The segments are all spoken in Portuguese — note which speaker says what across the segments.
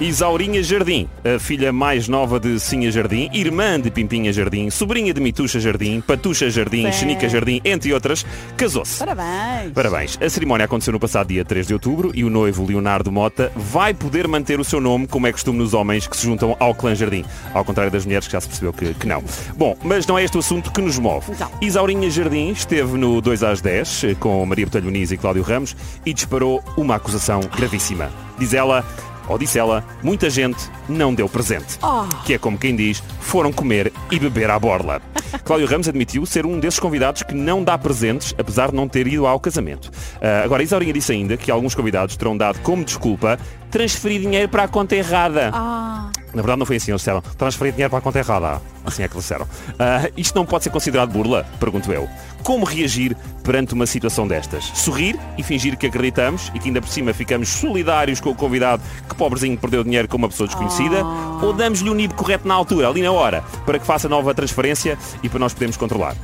Speaker 1: Isaurinha Jardim, a filha mais nova de Sinha Jardim, irmã de Pimpinha Jardim, sobrinha de Mituxa Jardim, Patuxa Jardim. Xenica Jardim, entre outras, casou-se.
Speaker 2: Parabéns.
Speaker 1: Parabéns. A cerimónia aconteceu no passado dia 3 de outubro e o noivo Leonardo Mota vai poder manter o seu nome, como é costume nos homens que se juntam ao clã Jardim. Ao contrário das mulheres que já se percebeu que, que não. Bom, mas não é este o assunto que nos move.
Speaker 2: Então.
Speaker 1: Isaurinha Jardim esteve no 2 às 10 eh, com Maria Botelho Muniz e Cláudio Ramos e disparou uma acusação gravíssima. Diz ela, ou disse ela, muita gente não deu presente.
Speaker 2: Oh.
Speaker 1: Que é como quem diz, foram comer e beber à borla. Cláudio Ramos admitiu ser um desses convidados que não dá presentes, apesar de não ter ido ao casamento. Ah, agora, Isaurinha disse ainda que alguns convidados terão dado como desculpa transferir dinheiro para a conta errada.
Speaker 2: Ah,
Speaker 1: Na verdade não foi assim, eles disseram transferir dinheiro para a conta errada. Assim é que eles disseram. Ah, isto não pode ser considerado burla? Pergunto eu. Como reagir perante uma situação destas? Sorrir e fingir que acreditamos e que ainda por cima ficamos solidários com o convidado que pobrezinho perdeu dinheiro com uma pessoa desconhecida? Ou damos-lhe o NIB correto na altura, ali na hora, para que faça nova transferência e para nós podermos controlar?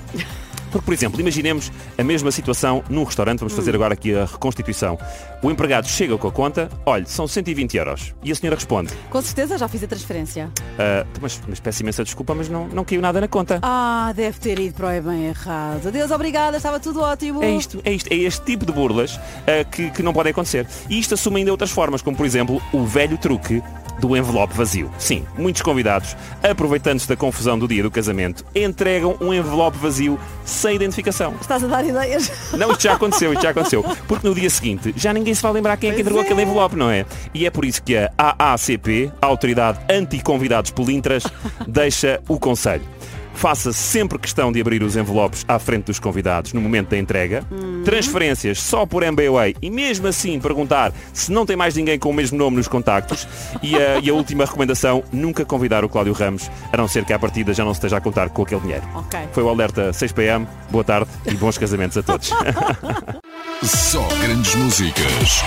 Speaker 1: Porque, por exemplo, imaginemos a mesma situação num restaurante, vamos fazer agora aqui a reconstituição. O empregado chega com a conta, olha, são 120 euros. E a senhora responde,
Speaker 2: com certeza já fiz a transferência.
Speaker 1: "Ah, mas, mas peço imensa desculpa, mas não, não caiu nada na conta.
Speaker 2: Ah, deve ter ido para o bem errado. Adeus, obrigada, estava tudo ótimo.
Speaker 1: É isto, é isto, é este tipo de burlas ah, que, que não podem acontecer. E isto assume ainda outras formas, como por exemplo o velho truque do envelope vazio. Sim, muitos convidados, aproveitando-se da confusão do dia do casamento, entregam um envelope vazio sem identificação.
Speaker 2: Estás a dar ideias?
Speaker 1: Não, isto já aconteceu, isto já aconteceu. Porque no dia seguinte já ninguém se vai lembrar quem é que entregou
Speaker 2: é.
Speaker 1: aquele envelope, não é? E é por isso que a AACP, a Autoridade Anti-Convidados Pelintras, deixa o conselho. Faça sempre questão de abrir os envelopes à frente dos convidados no momento da entrega. Transferências só por MBWay e mesmo assim perguntar se não tem mais ninguém com o mesmo nome nos contactos. E a, e a última recomendação, nunca convidar o Cláudio Ramos, a não ser que à partida já não se esteja a contar com aquele dinheiro.
Speaker 2: Ok.
Speaker 1: Foi o alerta 6pm, boa tarde e bons casamentos a todos.
Speaker 3: Só grandes músicas.